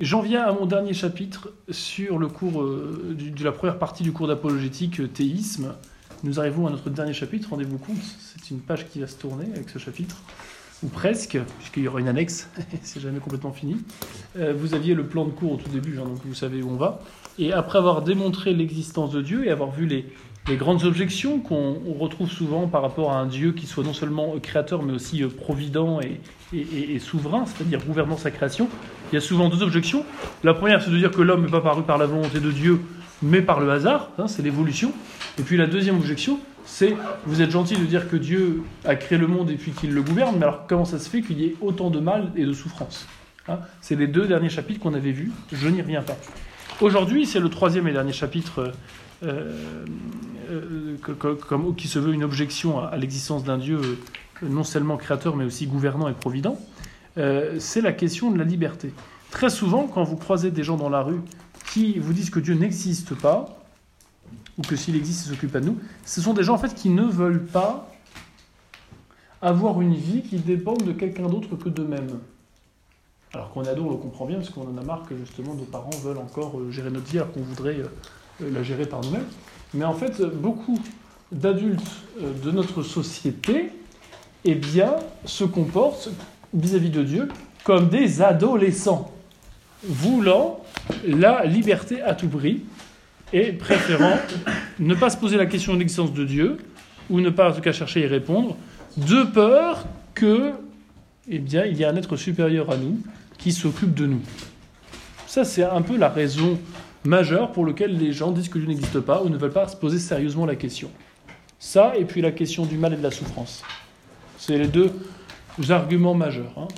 J'en viens à mon dernier chapitre sur le cours euh, de la première partie du cours d'apologétique euh, théisme. Nous arrivons à notre dernier chapitre, rendez-vous compte, c'est une page qui va se tourner avec ce chapitre, ou presque, puisqu'il y aura une annexe, c'est jamais complètement fini. Euh, vous aviez le plan de cours au tout début, donc vous savez où on va. Et après avoir démontré l'existence de Dieu et avoir vu les, les grandes objections qu'on on retrouve souvent par rapport à un Dieu qui soit non seulement créateur, mais aussi euh, provident et, souverain, c'est-à-dire gouvernant sa création, il y a souvent deux objections. La première, c'est de dire que l'homme n'est pas paru par la volonté de Dieu, mais par le hasard, hein, c'est l'évolution. Et puis la deuxième objection, c'est vous êtes gentil de dire que Dieu a créé le monde et puis qu'il le gouverne, mais alors comment ça se fait qu'il y ait autant de mal et de souffrance Hein? C'est les deux derniers chapitres qu'on avait vus, je n'y reviens pas. Aujourd'hui, c'est le troisième et dernier chapitre euh, que- que- comme- qui se veut une objection à, l'existence d'un Dieu euh, non seulement créateur, mais aussi gouvernant et provident. Euh, c'est la question de la liberté. Très souvent, quand vous croisez des gens dans la rue qui vous disent que Dieu n'existe pas, ou que s'il existe, il s'occupe pas de nous, ce sont des gens en fait qui ne veulent pas avoir une vie qui dépend de quelqu'un d'autre que d'eux-mêmes. Alors qu'on est ado, on le comprend bien, parce qu'on en a marre que justement nos parents veulent encore euh, gérer notre vie alors qu'on voudrait euh, la gérer par nous-mêmes. Mais en fait, beaucoup d'adultes euh, de notre société, eh bien, se comportent vis-à-vis de Dieu comme des adolescents, voulant la liberté à tout prix et préférant ne pas se poser la question de l'existence de Dieu, ou ne pas en tout cas chercher à y répondre, de peur que, eh bien, il y a un être supérieur à nous qui s'occupe de nous. Ça, c'est un peu la raison majeure pour laquelle les gens disent que Dieu n'existe pas ou ne veulent pas se poser sérieusement la question. Ça, et puis la question du mal et de la souffrance. C'est les deux arguments majeurs. hein.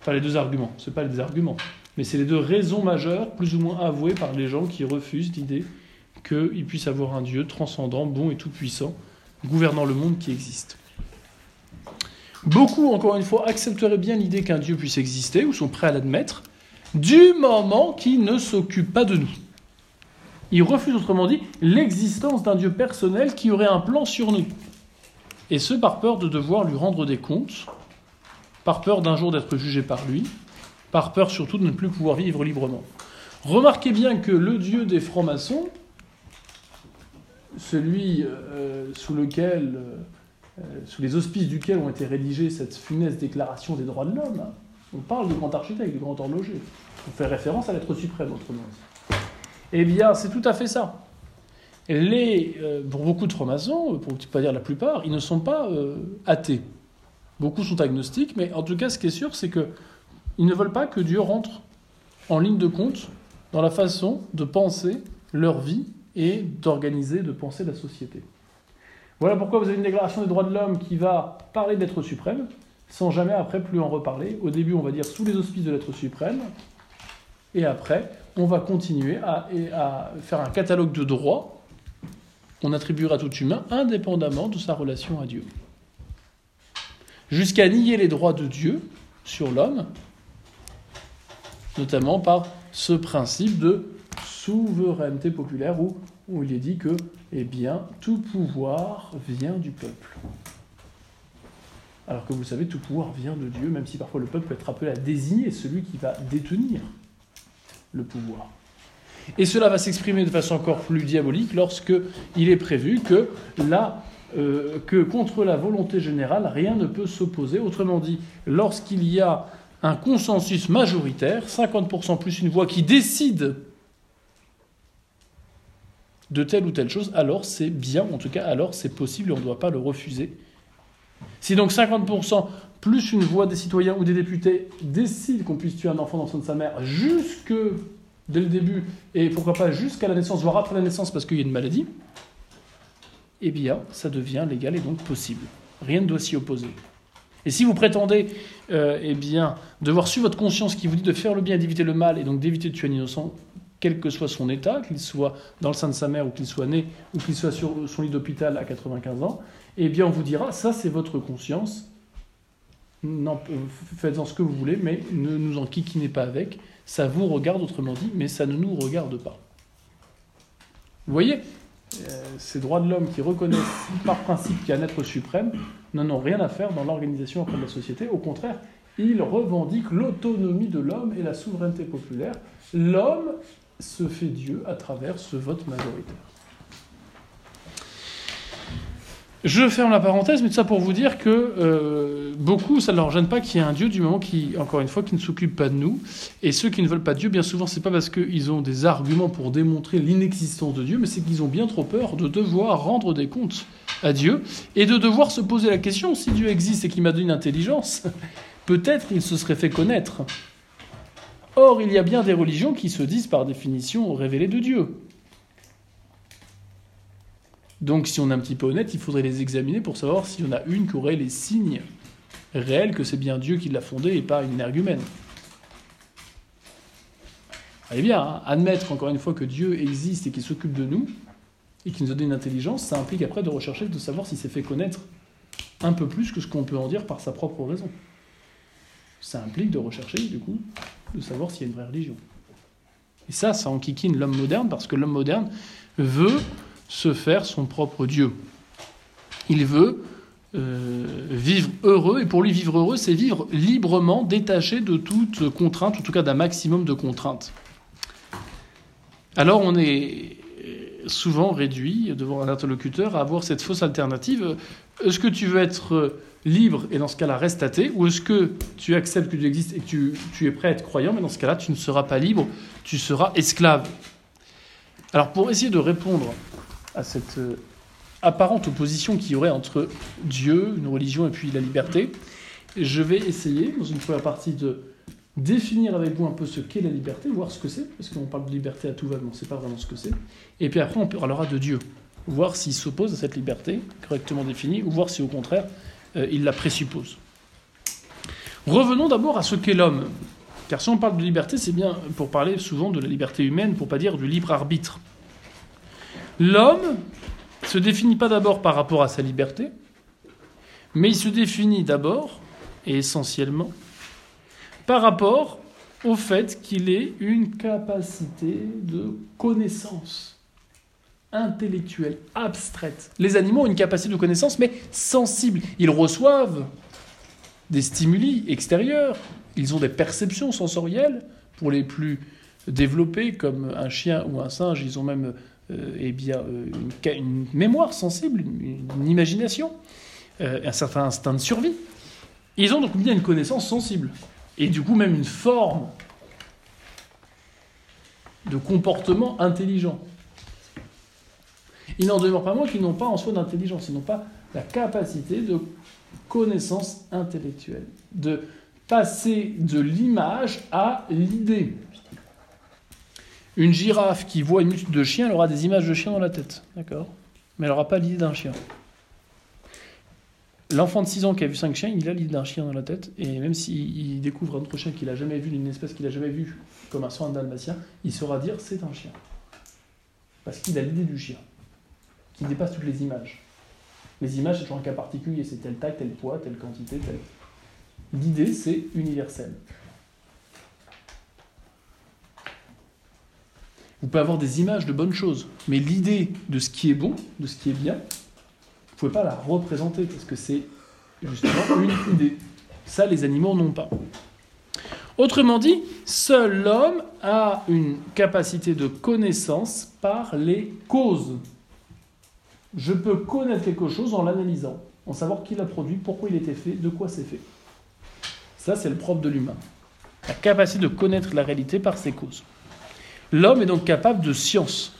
Enfin, les deux arguments, ce pas les arguments, mais c'est les deux raisons majeures, plus ou moins avouées par les gens qui refusent l'idée qu'il puisse avoir un Dieu transcendant, bon et tout-puissant, gouvernant le monde qui existe. Beaucoup, encore une fois, accepteraient bien l'idée qu'un Dieu puisse exister, ou sont prêts à l'admettre, du moment qu'il ne s'occupe pas de nous. Ils refusent, autrement dit, l'existence d'un Dieu personnel qui aurait un plan sur nous. Et ce, par peur de devoir lui rendre des comptes, par peur d'un jour d'être jugé par lui, par peur surtout de ne plus pouvoir vivre librement. Remarquez bien que le Dieu des francs-maçons, celui euh, sous lequel, euh, sous les auspices duquel ont été rédigées cette funeste déclaration des droits de l'homme, hein, on parle du grand architecte, du grand horloger. On fait référence à l'être suprême, autrement dit. Eh bien, c'est tout à fait ça. Les, euh, pour beaucoup de francs-maçons, pour ne pas dire la plupart, ils ne sont pas euh, athées. Beaucoup sont agnostiques, mais en tout cas, ce qui est sûr, c'est que ils ne veulent pas que Dieu rentre en ligne de compte dans la façon de penser leur vie et d'organiser, de penser la société. Voilà pourquoi vous avez une déclaration des droits de l'homme qui va parler d'être suprême, sans jamais après plus en reparler. Au début, on va dire sous les auspices de l'être suprême, et après, on va continuer à, faire un catalogue de droits qu'on attribuera à tout humain, indépendamment de sa relation à Dieu. Jusqu'à nier les droits de Dieu sur l'homme, notamment par ce principe de souveraineté populaire où, il est dit que eh tout pouvoir vient du peuple. Alors que vous savez, tout pouvoir vient de Dieu, même si parfois le peuple peut être appelé à désigner celui qui va détenir le pouvoir. Et cela va s'exprimer de façon encore plus diabolique lorsque il est prévu que, euh, que contre la volonté générale, rien ne peut s'opposer. Autrement dit, lorsqu'il y a un consensus majoritaire, 50% plus une voix qui décide de telle ou telle chose, alors c'est bien, en tout cas, alors c'est possible et on ne doit pas le refuser. Si donc 50% plus une voix des citoyens ou des députés décide qu'on puisse tuer un enfant dans le sein de sa mère jusque dès le début, et pourquoi pas jusqu'à la naissance, voire après la naissance parce qu'il y a une maladie, eh bien, ça devient légal et donc possible. Rien ne doit s'y opposer. Et si vous prétendez, euh, eh bien, devoir suivre votre conscience qui vous dit de faire le bien et d'éviter le mal, et donc d'éviter de tuer un innocent, quel que soit son état, qu'il soit dans le sein de sa mère ou qu'il soit né, ou qu'il soit sur son lit d'hôpital à 95 ans, eh bien, on vous dira, ça c'est votre conscience, Non, euh, faites-en ce que vous voulez, mais ne nous en kikinez pas avec, ça vous regarde autrement dit, mais ça ne nous regarde pas. Vous voyez, euh, ces droits de l'homme qui reconnaissent par principe qu'il y a un être suprême n'en ont rien à faire dans l'organisation après de la société. Au contraire, il revendique l'autonomie de l'homme et la souveraineté populaire. L'homme se fait Dieu à travers ce vote majoritaire. Je ferme la parenthèse, mais tout ça pour vous dire que euh, beaucoup, ça ne leur gêne pas qu'il y ait un Dieu du moment qui, encore une fois, ne s'occupe pas de nous. Et ceux qui ne veulent pas de Dieu, bien souvent, c'est pas parce qu'ils ont des arguments pour démontrer l'inexistence de Dieu, mais c'est qu'ils ont bien trop peur de devoir rendre des comptes à Dieu et de devoir se poser la question si Dieu existe et qu'il m'a donné une intelligence, peut-être il se serait fait connaître. Or, il y a bien des religions qui se disent par définition révélées de Dieu. Donc si on est un petit peu honnête, il faudrait les examiner pour savoir s'il y en a une qui aurait les signes réels que c'est bien Dieu qui l'a fondée et pas une énergumène. Allez bien, hein, admettre encore une fois que Dieu existe et qu'il s'occupe de nous, et qu'il nous a donné une intelligence, ça implique après de rechercher, de savoir s'il s'est fait connaître un peu plus que ce qu'on peut en dire par sa propre raison. Ça implique de rechercher, du coup, de savoir s'il y a une vraie religion. Et ça, ça enquiquine l'homme moderne, parce que l'homme moderne veut se faire son propre Dieu. Il veut euh, vivre heureux, et pour lui vivre heureux, c'est vivre librement, détaché de toute contrainte, en tout cas d'un maximum de contraintes. Alors on est souvent réduit devant un interlocuteur à avoir cette fausse alternative. Est-ce que tu veux être libre et dans ce cas-là reste athée, ou est-ce que tu acceptes que Dieu existe et que tu, tu es prêt à être croyant, mais dans ce cas-là tu ne seras pas libre, tu seras esclave? Alors pour essayer de répondre à cette euh, apparente opposition qu'il y aurait entre Dieu, une religion et puis la liberté. Je vais essayer, dans une première partie, de définir avec vous un peu ce qu'est la liberté, voir ce que c'est, parce qu'on parle de liberté à tout va, mais on ne sait pas vraiment ce que c'est. Et puis après, on parlera de Dieu, voir s'il s'oppose à cette liberté correctement définie, ou voir si au contraire, euh, il la présuppose. Revenons d'abord à ce qu'est l'homme. Car si on parle de liberté, c'est bien pour parler souvent de la liberté humaine, pour pas dire du libre arbitre. L'homme se définit pas d'abord par rapport à sa liberté, mais il se définit d'abord et essentiellement par rapport au fait qu'il ait une capacité de connaissance intellectuelle, abstraite. Les animaux ont une capacité de connaissance, mais sensible. Ils reçoivent des stimuli extérieurs, ils ont des perceptions sensorielles pour les plus développés, comme un chien ou un singe, ils ont même eh bien, euh, une, mémoire sensible, une, imagination, euh, un certain instinct de survie. Ils ont donc bien une connaissance sensible, et du coup même une forme de comportement intelligent. Il n'en demeure pas moins qu'ils n'ont pas en soi d'intelligence, ils n'ont pas la capacité de connaissance intellectuelle, de passer de l'image à l'idée. Une girafe qui voit une multitude de chiens, elle aura des images de chiens dans la tête. D'accord? Mais elle n'aura pas l'idée d'un chien. L'enfant de 6 ans qui a vu 5 chiens, il a l'idée d'un chien dans la tête. Et même s'il découvre un autre chien qu'il n'a jamais vu, d'une espèce qu'il n'a jamais vue, comme un soin dalmatien, il saura dire c'est un chien. Parce qu'il a l'idée du chien, qui dépasse toutes les images. Les images, c'est toujours un cas particulier, c'est telle taille, tel poids, telle quantité, telle. L'idée, c'est universel. Vous pouvez avoir des images de bonnes choses, mais l'idée de ce qui est bon, de ce qui est bien, vous ne pouvez pas la représenter parce que c'est justement une idée. Ça, les animaux n'ont pas. Autrement dit, seul l'homme a une capacité de connaissance par les causes. Je peux connaître quelque chose en l'analysant, en savoir qui l'a produit, pourquoi il été fait, de quoi c'est fait. Ça, c'est le propre de l'humain. La capacité de connaître la réalité par ses causes. L'homme est donc capable de sciences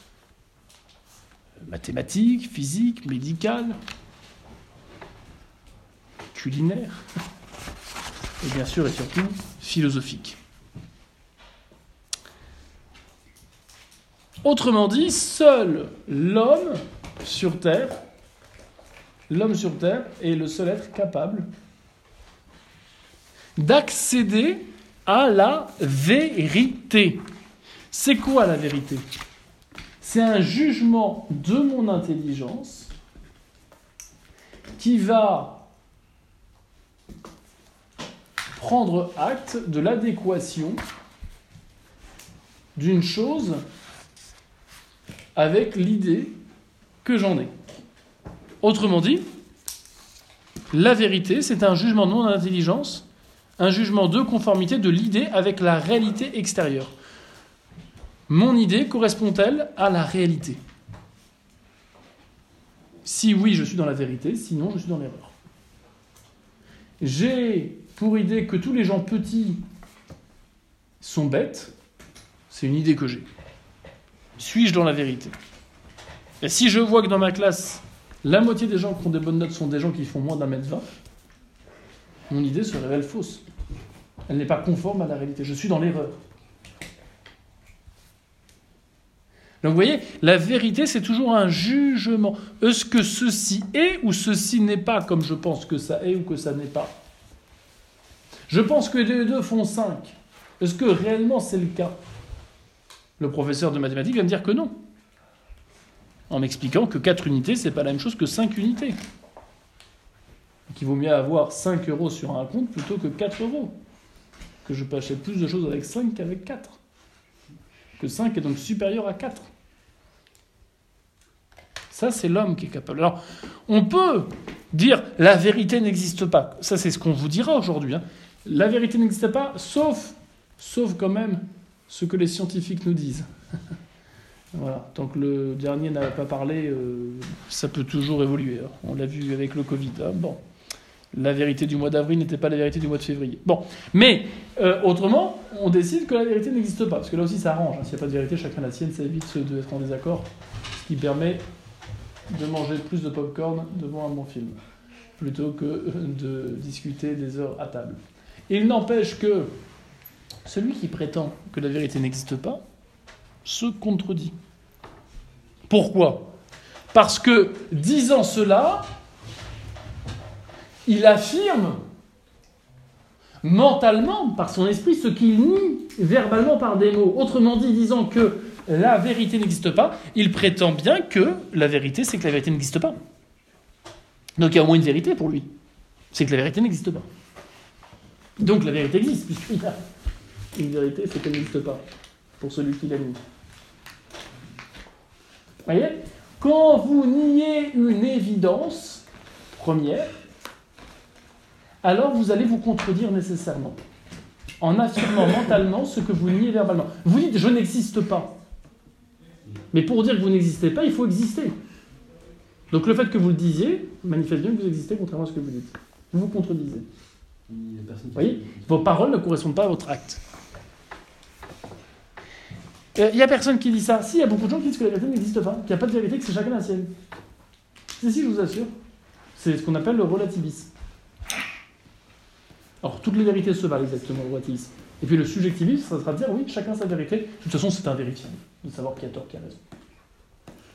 mathématiques, physiques, médicales, culinaires, et bien sûr et surtout philosophiques. Autrement dit, seul l'homme sur Terre, l'homme sur Terre est le seul être capable d'accéder à la vérité. C'est quoi la vérité? C'est un jugement de mon intelligence qui va prendre acte de l'adéquation d'une chose avec l'idée que j'en ai. Autrement dit, la vérité, c'est un jugement de mon intelligence Un jugement de conformité de l'idée avec la réalité extérieure. Mon idée correspond-elle à la réalité? Si oui, je suis dans la vérité, sinon je suis dans l'erreur. J'ai pour idée que tous les gens petits sont bêtes, c'est une idée que j'ai. Suis-je dans la vérité? Et si je vois que dans ma classe, la moitié des gens qui ont des bonnes notes sont des gens qui font moins d'un mètre vingt, mon idée se révèle fausse. Elle n'est pas conforme à la réalité. Je suis dans l'erreur. Donc vous voyez, la vérité, c'est toujours un jugement. Est-ce que ceci est ou ceci n'est pas comme je pense que ça est ou que ça n'est pas? Je pense que les deux font 5. Est-ce que réellement c'est le cas? Le professeur de mathématiques va me dire que non. En m'expliquant que 4 unités, c'est pas la même chose que 5 unités. Qu'il vaut mieux avoir 5 euros sur un compte plutôt que 4 euros. Que je peux acheter plus de choses avec 5 qu'avec 4 que 5 est donc supérieur à 4. Ça, c'est l'homme qui est capable. Alors, on peut dire la vérité n'existe pas. Ça, c'est ce qu'on vous dira aujourd'hui. Hein. La vérité n'existe pas, sauf, sauf quand même ce que les scientifiques nous disent. voilà. Tant que le dernier n'a pas parlé, euh, ça peut toujours évoluer. Hein. On l'a vu avec le Covid. Hein. Bon la vérité du mois d'avril n'était pas la vérité du mois de février. Bon, mais euh, autrement, on décide que la vérité n'existe pas, parce que là aussi ça arrange. S'il n'y a pas de vérité, chacun la sienne, ça évite d'être en désaccord, ce qui permet de manger plus de pop-corn devant un bon film, plutôt que de discuter des heures à table. il n'empêche que celui qui prétend que la vérité n'existe pas se contredit. Pourquoi? Parce que disant cela, il affirme mentalement, par son esprit, ce qu'il nie verbalement par des mots. Autrement dit, disant que la vérité n'existe pas, il prétend bien que la vérité, c'est que la vérité n'existe pas. Donc il y a au moins une vérité pour lui. C'est que la vérité n'existe pas. Donc la vérité existe, puisqu'il y a une vérité, c'est qu'elle n'existe pas, pour celui qui l'a mis. Voyez? Quand vous niez une évidence première, alors vous allez vous contredire nécessairement en affirmant mentalement ce que vous niez verbalement. Vous dites je n'existe pas. Mais pour dire que vous n'existez pas, il faut exister. Donc le fait que vous le disiez manifeste bien que vous existez contrairement à ce que vous dites. Vous vous contredisez. Vous voyez Vos paroles ne correspondent pas à votre acte. Euh, il n'y a personne qui dit ça. Si, il y a beaucoup de gens qui disent que la vérité n'existe pas, qu'il n'y a pas de vérité, que c'est chacun la sienne. Si, si, je vous assure. C'est ce qu'on appelle le relativisme. Alors, toutes les vérités se valent exactement au relativisme. Et puis le subjectivisme, ça sera de dire oui, chacun sa vérité. De toute façon, c'est invérifiable de savoir qui a tort, qui a raison.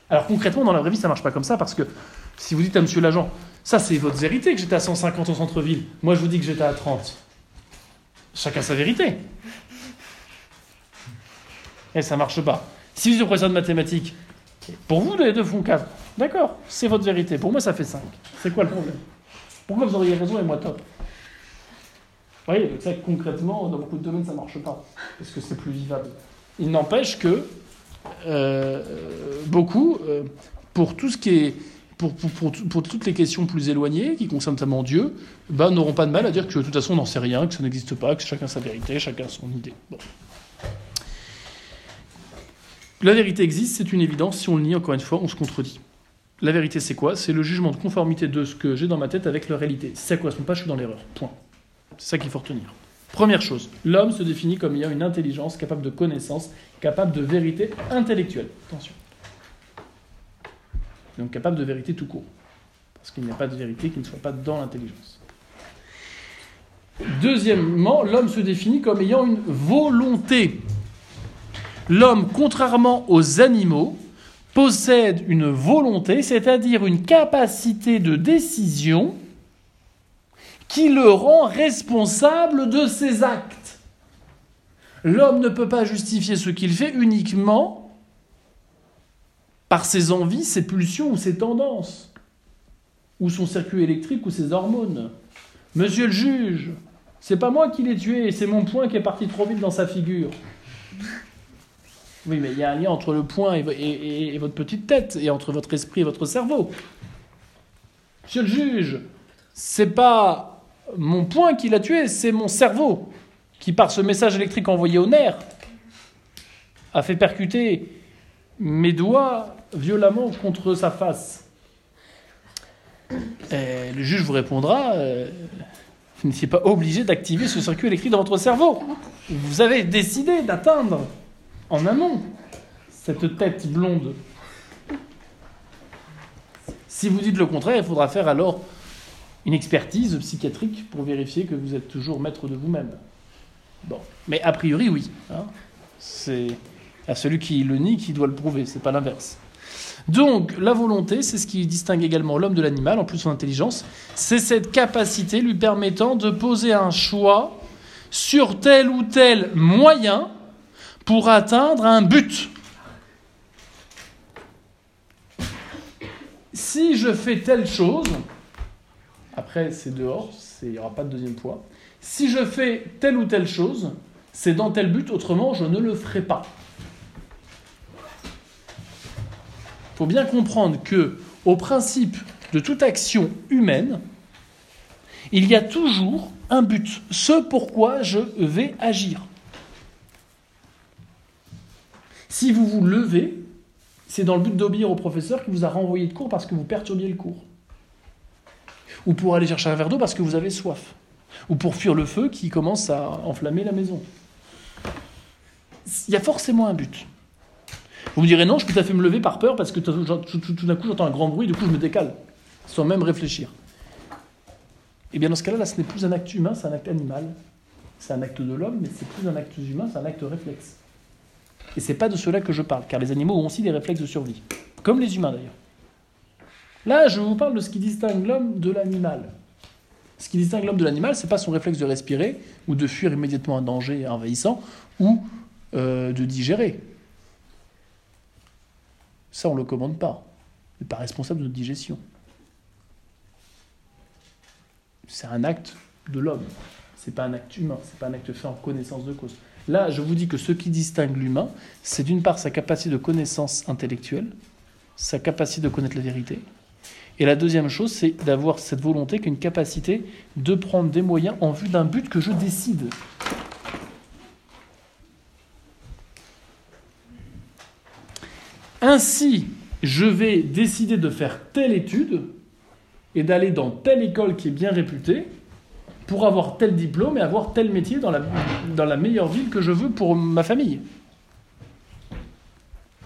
Alors concrètement, dans la vraie vie, ça marche pas comme ça parce que si vous dites à monsieur l'agent, ça c'est votre vérité que j'étais à 150 au centre-ville, moi je vous dis que j'étais à 30. Chacun sa vérité. Et ça marche pas. Si vous êtes professeur de mathématiques, pour vous les deux font 4. D'accord, c'est votre vérité. Pour moi, ça fait 5. C'est quoi le problème? Pourquoi vous auriez raison et moi top? Vous voyez, ça, concrètement, dans beaucoup de domaines, ça ne marche pas, parce que c'est plus vivable. Il n'empêche que euh, beaucoup, euh, pour tout ce qui est. Pour, pour, pour, toutes les questions plus éloignées, qui concernent notamment Dieu, bah, n'auront pas de mal à dire que de toute façon on n'en sait rien, que ça n'existe pas, que chacun sa vérité, chacun son idée. La vérité existe, c'est une évidence. Si on le nie, encore une fois, on se contredit. La vérité, c'est quoi? C'est le jugement de conformité de ce que j'ai dans ma tête avec la réalité. Si ça ne correspond pas, je suis dans l'erreur. Point. C'est ça qu'il faut retenir. Première chose, l'homme se définit comme ayant une intelligence capable de connaissance, capable de vérité intellectuelle. Attention. Donc capable de vérité tout court. Parce qu'il n'y a pas de vérité qui ne soit pas dans l'intelligence. Deuxièmement, l'homme se définit comme ayant une volonté. L'homme, contrairement aux animaux, possède une volonté, c'est-à-dire une capacité de décision qui le rend responsable de ses actes. L'homme ne peut pas justifier ce qu'il fait uniquement par ses envies, ses pulsions ou ses tendances, ou son circuit électrique ou ses hormones. Monsieur le juge, c'est pas moi qui l'ai tué, c'est mon poing qui est parti trop vite dans sa figure. Oui, mais il y a un lien entre le poing et, et votre petite tête, et entre votre esprit et votre cerveau. Monsieur le juge, c'est pas mon poing qui l'a tué, c'est mon cerveau qui, par ce message électrique envoyé au nerf, a fait percuter mes doigts violemment contre sa face. Le juge vous répondra euh, vous n'étiez pas obligé d'activer ce circuit électrique dans votre cerveau. Vous avez décidé d'atteindre en amont cette tête blonde. Si vous dites le contraire, il faudra faire alors une expertise psychiatrique pour vérifier que vous êtes toujours maître de vous-même. Bon, mais a priori, oui. Hein. C'est à celui qui le nie qui doit le prouver, c'est pas l'inverse. Donc, la volonté, c'est ce qui distingue également l'homme de l'animal, en plus son intelligence, c'est cette capacité lui permettant de poser un choix sur tel ou tel moyen pour atteindre un but. Si je fais telle chose, après c'est dehors, il n'y aura pas de deuxième poids. Si je fais telle ou telle chose, c'est dans tel but, autrement je ne le ferai pas. Il faut bien comprendre que, au principe de toute action humaine, il y a toujours un but, ce pourquoi je vais agir. Si vous vous levez, c'est dans le but d'obéir au professeur qui vous a renvoyé de cours parce que vous perturbiez le cours. Ou pour aller chercher un verre d'eau parce que vous avez soif. Ou pour fuir le feu qui commence à enflammer la maison. Il y a forcément un but. Vous me direz non, je peux tout à fait me lever par peur parce que tout, d'un coup j'entends un grand bruit, du coup je me décale, sans même réfléchir. Eh bien dans ce cas-là, là, ce n'est plus un acte humain, c'est un acte animal. C'est un acte de l'homme, mais c'est plus un acte humain, c'est un acte réflexe. Et c'est pas de cela que je parle, car les animaux ont aussi des réflexes de survie, comme les humains d'ailleurs. Là, je vous parle de ce qui distingue l'homme de l'animal. Ce qui distingue l'homme de l'animal, c'est pas son réflexe de respirer ou de fuir immédiatement un danger envahissant ou euh, de digérer. Ça, on ne le commande pas. On n'est pas responsable de notre digestion. C'est un acte de l'homme. C'est pas un acte humain. C'est pas un acte fait en connaissance de cause. Là, je vous dis que ce qui distingue l'humain, c'est d'une part sa capacité de connaissance intellectuelle, sa capacité de connaître la vérité. Et la deuxième chose, c'est d'avoir cette volonté qu'une capacité de prendre des moyens en vue d'un but que je décide. Ainsi, je vais décider de faire telle étude et d'aller dans telle école qui est bien réputée, pour avoir tel diplôme et avoir tel métier dans la, meilleure ville que je veux pour ma famille.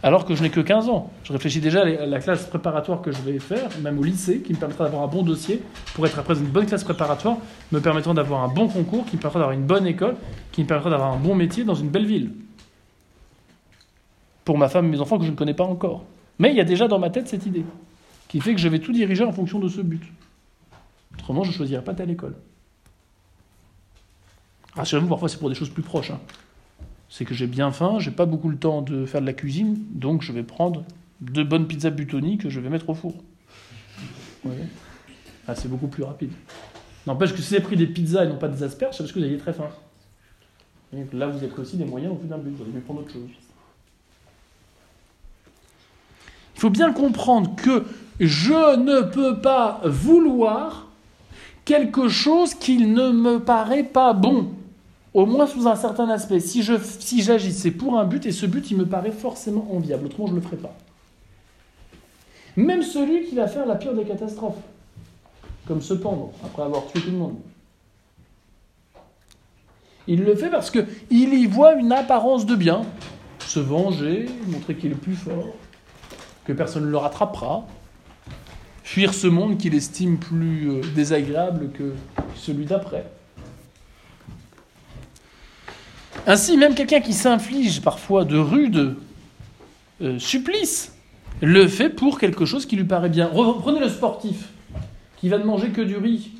Alors que je n'ai que 15 ans. Je réfléchis déjà à la classe préparatoire que je vais faire, même au lycée, qui me permettra d'avoir un bon dossier pour être après une bonne classe préparatoire, me permettant d'avoir un bon concours, qui me permettra d'avoir une bonne école, qui me permettra d'avoir un bon métier dans une belle ville. Pour ma femme et mes enfants que je ne connais pas encore. Mais il y a déjà dans ma tête cette idée, qui fait que je vais tout diriger en fonction de ce but. Autrement, je ne choisirai pas telle école. Rassurez-vous, parfois c'est pour des choses plus proches. Hein. C'est que j'ai bien faim, j'ai pas beaucoup le temps de faire de la cuisine, donc je vais prendre deux bonnes pizzas Butoni que je vais mettre au four. Ah, c'est beaucoup plus rapide. N'empêche que si vous avez pris des pizzas et non pas des asperges, c'est parce que vous aviez très faim. là, vous avez aussi des moyens au bout d'un but, vous allez prendre autre chose. Il faut bien comprendre que je ne peux pas vouloir quelque chose qui ne me paraît pas bon au moins sous un certain aspect. Si je si j'agis, c'est pour un but, et ce but, il me paraît forcément enviable. Autrement, je ne le ferai pas. Même celui qui va faire la pire des catastrophes, comme se pendre après avoir tué tout le monde. Il le fait parce qu'il y voit une apparence de bien, se venger, montrer qu'il est plus fort, que personne ne le rattrapera, fuir ce monde qu'il estime plus euh, désagréable que celui d'après. Ainsi, même quelqu'un qui s'inflige parfois de rudes euh, supplices le fait pour quelque chose qui lui paraît bien. Prenez le sportif qui va ne manger que du riz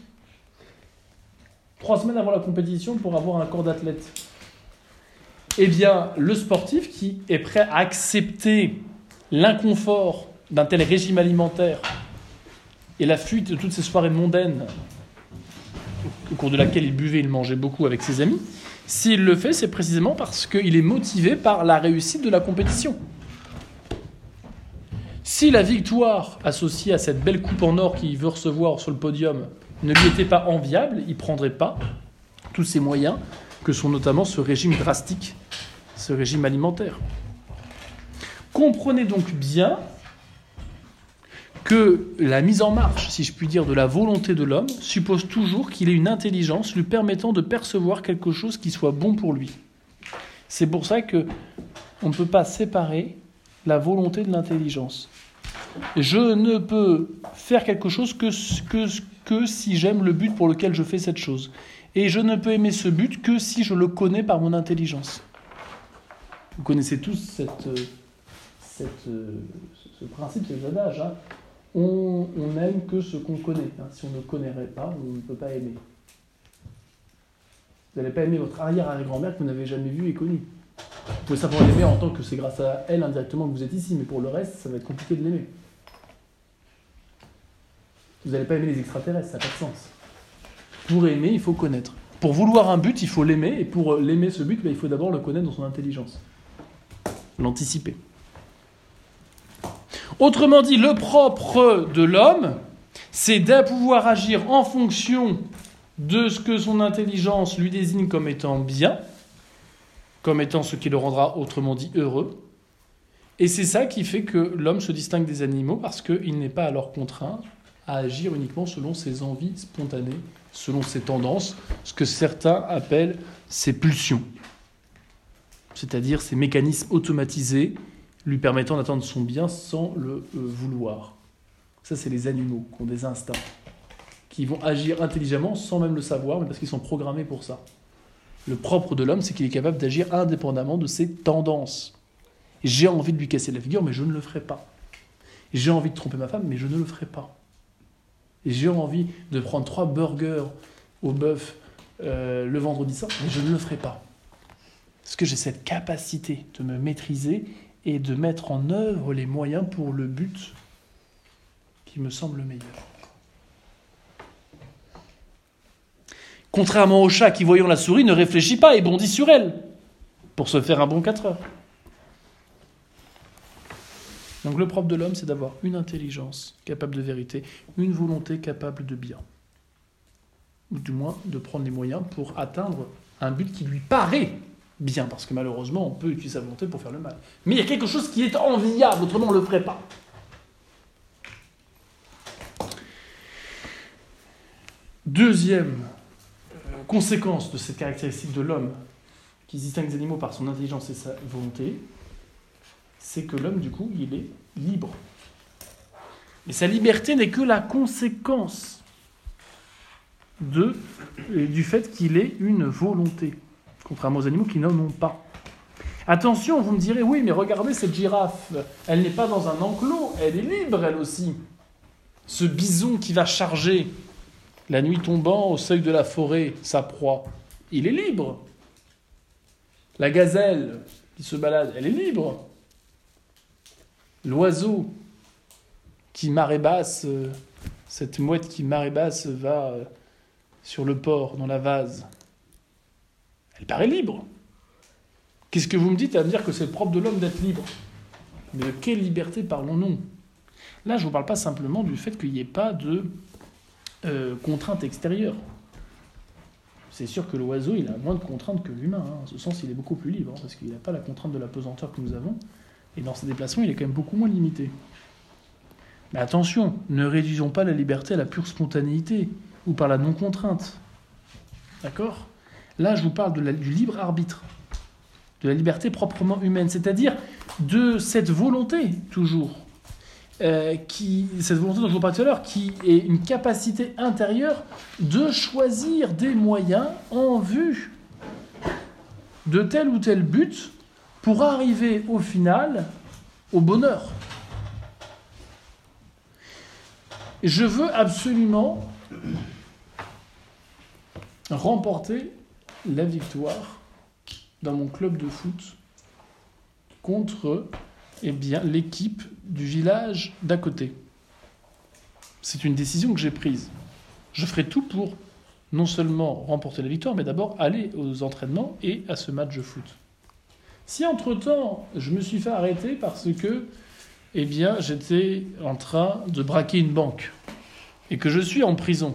trois semaines avant la compétition pour avoir un corps d'athlète. Eh bien, le sportif qui est prêt à accepter l'inconfort d'un tel régime alimentaire et la fuite de toutes ces soirées mondaines au cours de laquelle il buvait, il mangeait beaucoup avec ses amis, s'il le fait, c'est précisément parce qu'il est motivé par la réussite de la compétition. Si la victoire associée à cette belle coupe en or qu'il veut recevoir sur le podium ne lui était pas enviable, il ne prendrait pas tous ces moyens que sont notamment ce régime drastique, ce régime alimentaire. Comprenez donc bien que la mise en marche, si je puis dire, de la volonté de l'homme suppose toujours qu'il ait une intelligence lui permettant de percevoir quelque chose qui soit bon pour lui. C'est pour ça que on ne peut pas séparer la volonté de l'intelligence. Je ne peux faire quelque chose que, si j'aime le but pour lequel je fais cette chose. Et je ne peux aimer ce but que si je le connais par mon intelligence. Vous connaissez tous cette, cette, ce principe, cet adage. Hein. On, n'aime que ce qu'on connaît. Hein. Si on ne connaît pas, on ne peut pas aimer. Vous n'allez pas aimer votre arrière-arrière-grand-mère que vous n'avez jamais vue et connue. Vous pouvez savoir l'aimer en tant que c'est grâce à elle indirectement que vous êtes ici, mais pour le reste, ça va être compliqué de l'aimer. Vous n'allez pas aimer les extraterrestres, ça n'a pas de sens. Pour aimer, il faut connaître. Pour vouloir un but, il faut l'aimer, et pour l'aimer ce but, ben, il faut d'abord le connaître dans son intelligence. L'anticiper. Autrement dit, le propre de l'homme, c'est de pouvoir agir en fonction de ce que son intelligence lui désigne comme étant bien, comme étant ce qui le rendra autrement dit heureux. Et c'est ça qui fait que l'homme se distingue des animaux parce qu'il n'est pas alors contraint à agir uniquement selon ses envies spontanées, selon ses tendances, ce que certains appellent ses pulsions, c'est-à-dire ces mécanismes automatisés lui permettant d'atteindre son bien sans le euh, vouloir. Ça, c'est les animaux qui ont des instincts, qui vont agir intelligemment sans même le savoir, mais parce qu'ils sont programmés pour ça. Le propre de l'homme, c'est qu'il est capable d'agir indépendamment de ses tendances. J'ai envie de lui casser la figure, mais je ne le ferai pas. J'ai envie de tromper ma femme, mais je ne le ferai pas. J'ai envie de prendre trois burgers au bœuf euh, le vendredi soir, mais je ne le ferai pas. Parce que j'ai cette capacité de me maîtriser et de mettre en œuvre les moyens pour le but qui me semble meilleur. Contrairement au chat qui, voyant la souris, ne réfléchit pas et bondit sur elle pour se faire un bon 4 heures. Donc le propre de l'homme, c'est d'avoir une intelligence capable de vérité, une volonté capable de bien. Ou du moins de prendre les moyens pour atteindre un but qui lui paraît bien, parce que malheureusement, on peut utiliser sa volonté pour faire le mal. Mais il y a quelque chose qui est enviable, autrement on ne le ferait pas. Deuxième euh, conséquence de cette caractéristique de l'homme qui distingue des animaux par son intelligence et sa volonté, c'est que l'homme, du coup, il est libre. Et sa liberté n'est que la conséquence du fait qu'il ait une volonté contrairement aux animaux qui n'en ont pas. Attention, vous me direz, oui, mais regardez cette girafe, elle n'est pas dans un enclos, elle est libre elle aussi. Ce bison qui va charger, la nuit tombant au seuil de la forêt, sa proie, il est libre. La gazelle qui se balade, elle est libre. L'oiseau qui marée basse, cette mouette qui marée basse va sur le port, dans la vase, elle paraît libre. Qu'est-ce que vous me dites à me dire que c'est le propre de l'homme d'être libre? Mais de quelle liberté parlons-nous? Là, je ne vous parle pas simplement du fait qu'il n'y ait pas de euh, contraintes extérieures. C'est sûr que l'oiseau, il a moins de contraintes que l'humain. Hein. En ce sens, il est beaucoup plus libre, hein, parce qu'il n'a pas la contrainte de la pesanteur que nous avons. Et dans ses déplacements, il est quand même beaucoup moins limité. Mais attention, ne réduisons pas la liberté à la pure spontanéité ou par la non-contrainte. D'accord? Là, je vous parle du libre arbitre, de la liberté proprement humaine, c'est-à-dire de cette volonté, toujours, euh, qui, cette volonté dont je vous parlais tout à l'heure, qui est une capacité intérieure de choisir des moyens en vue de tel ou tel but pour arriver au final au bonheur. Je veux absolument remporter la victoire dans mon club de foot contre eh l'équipe du village d'à côté. C'est une décision que j'ai prise. Je ferai tout pour non seulement remporter la victoire, mais d'abord aller aux entraînements et à ce match de foot. Si entre-temps, je me suis fait arrêter parce que eh j'étais en train de braquer une banque et que je suis en prison,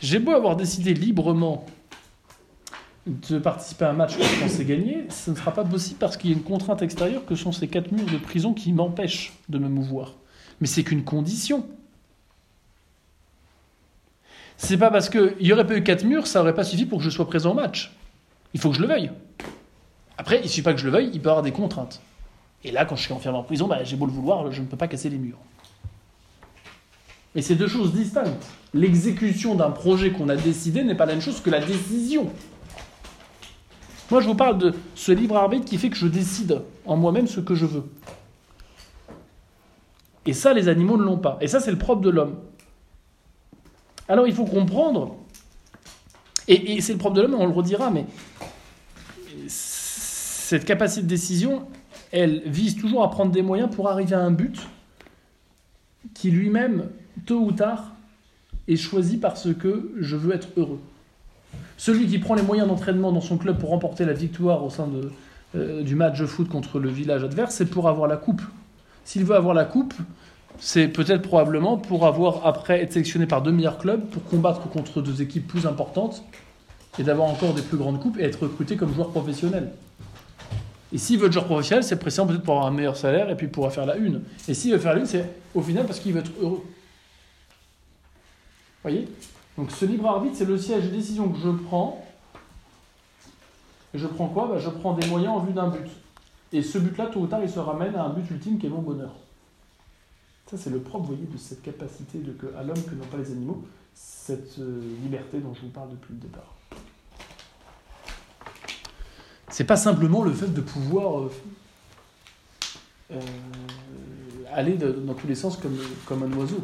J'ai beau avoir décidé librement de participer à un match que je gagner, ce ne sera pas possible parce qu'il y a une contrainte extérieure que sont ces quatre murs de prison qui m'empêchent de me mouvoir. Mais c'est qu'une condition. C'est pas parce qu'il y aurait pas eu quatre murs, ça aurait pas suffi pour que je sois présent au match. Il faut que je le veuille. Après, il suffit pas que je le veuille, il peut y avoir des contraintes. Et là, quand je suis enfermé en prison, bah, j'ai beau le vouloir, je ne peux pas casser les murs. Mais c'est deux choses distinctes. L'exécution d'un projet qu'on a décidé n'est pas la même chose que la décision. Moi, je vous parle de ce libre arbitre qui fait que je décide en moi-même ce que je veux. Et ça, les animaux ne l'ont pas. Et ça, c'est le propre de l'homme. Alors, il faut comprendre, et, c'est le propre de l'homme, on le redira, mais cette capacité de décision, elle vise toujours à prendre des moyens pour arriver à un but qui lui-même, tôt ou tard, est choisi parce que je veux être heureux. Celui qui prend les moyens d'entraînement dans son club pour remporter la victoire au sein euh, du match de foot contre le village adverse, c'est pour avoir la coupe. S'il veut avoir la coupe, c'est peut-être probablement pour avoir après être sélectionné par deux meilleurs clubs pour combattre contre deux équipes plus importantes et d'avoir encore des plus grandes coupes et être recruté comme joueur professionnel. Et s'il veut être joueur professionnel, c'est précisément peut-être pour avoir un meilleur salaire et puis pour faire la une. Et s'il veut faire la une, c'est au final parce qu'il veut être heureux. Vous voyez? Donc ce libre arbitre, c'est le siège de décision que je prends. Et je prends quoi? Bah, Je prends des moyens en vue d'un but. Et ce but-là, tôt ou tard, il se ramène à un but ultime qui est mon bonheur. Ça, c'est le propre, vous voyez, de cette capacité de, que, à l'homme que n'ont pas les animaux, cette euh, liberté dont je vous parle depuis le départ. C'est pas simplement le fait de pouvoir euh, euh, aller dans tous les sens comme, comme un oiseau,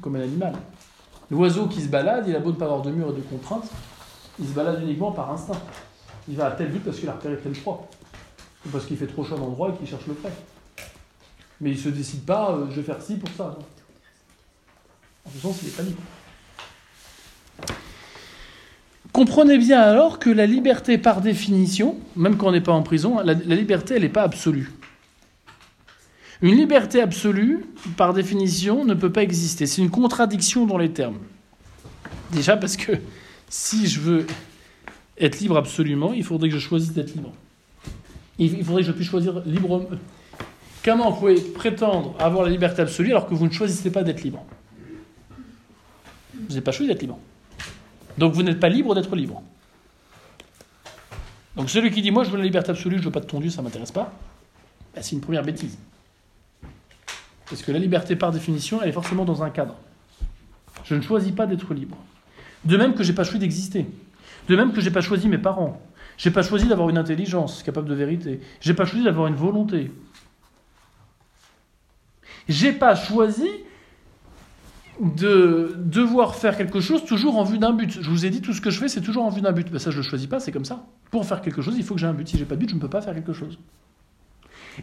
comme un animal. L'oiseau qui se balade, il a beau ne pas avoir de mur et de contraintes, il se balade uniquement par instinct. Il va à tel but parce qu'il a repéré tel froid. Ou parce qu'il fait trop chaud à l'endroit et qu'il cherche le frais. Mais il ne se décide pas, euh, je vais faire ci pour ça. En ce sens, il n'est pas libre. Comprenez bien alors que la liberté, par définition, même quand on n'est pas en prison, la, la liberté, elle n'est pas absolue. Une liberté absolue, par définition, ne peut pas exister. C'est une contradiction dans les termes. Déjà parce que si je veux être libre absolument, il faudrait que je choisisse d'être libre. Il faudrait que je puisse choisir librement. Comment vous pouvez prétendre avoir la liberté absolue alors que vous ne choisissez pas d'être libre? Vous n'avez pas choisi d'être libre. Donc vous n'êtes pas libre d'être libre. Donc celui qui dit moi je veux la liberté absolue, je veux pas de tondu, ça m'intéresse pas, ben, c'est une première bêtise. Parce que la liberté par définition, elle est forcément dans un cadre. Je ne choisis pas d'être libre. De même que j'ai pas choisi d'exister. De même que j'ai pas choisi mes parents. J'ai pas choisi d'avoir une intelligence capable de vérité. J'ai pas choisi d'avoir une volonté. J'ai pas choisi de devoir faire quelque chose toujours en vue d'un but. Je vous ai dit, tout ce que je fais, c'est toujours en vue d'un but. Ben ça, je ne le choisis pas, c'est comme ça. Pour faire quelque chose, il faut que j'ai un but. Si j'ai pas de but, je ne peux pas faire quelque chose.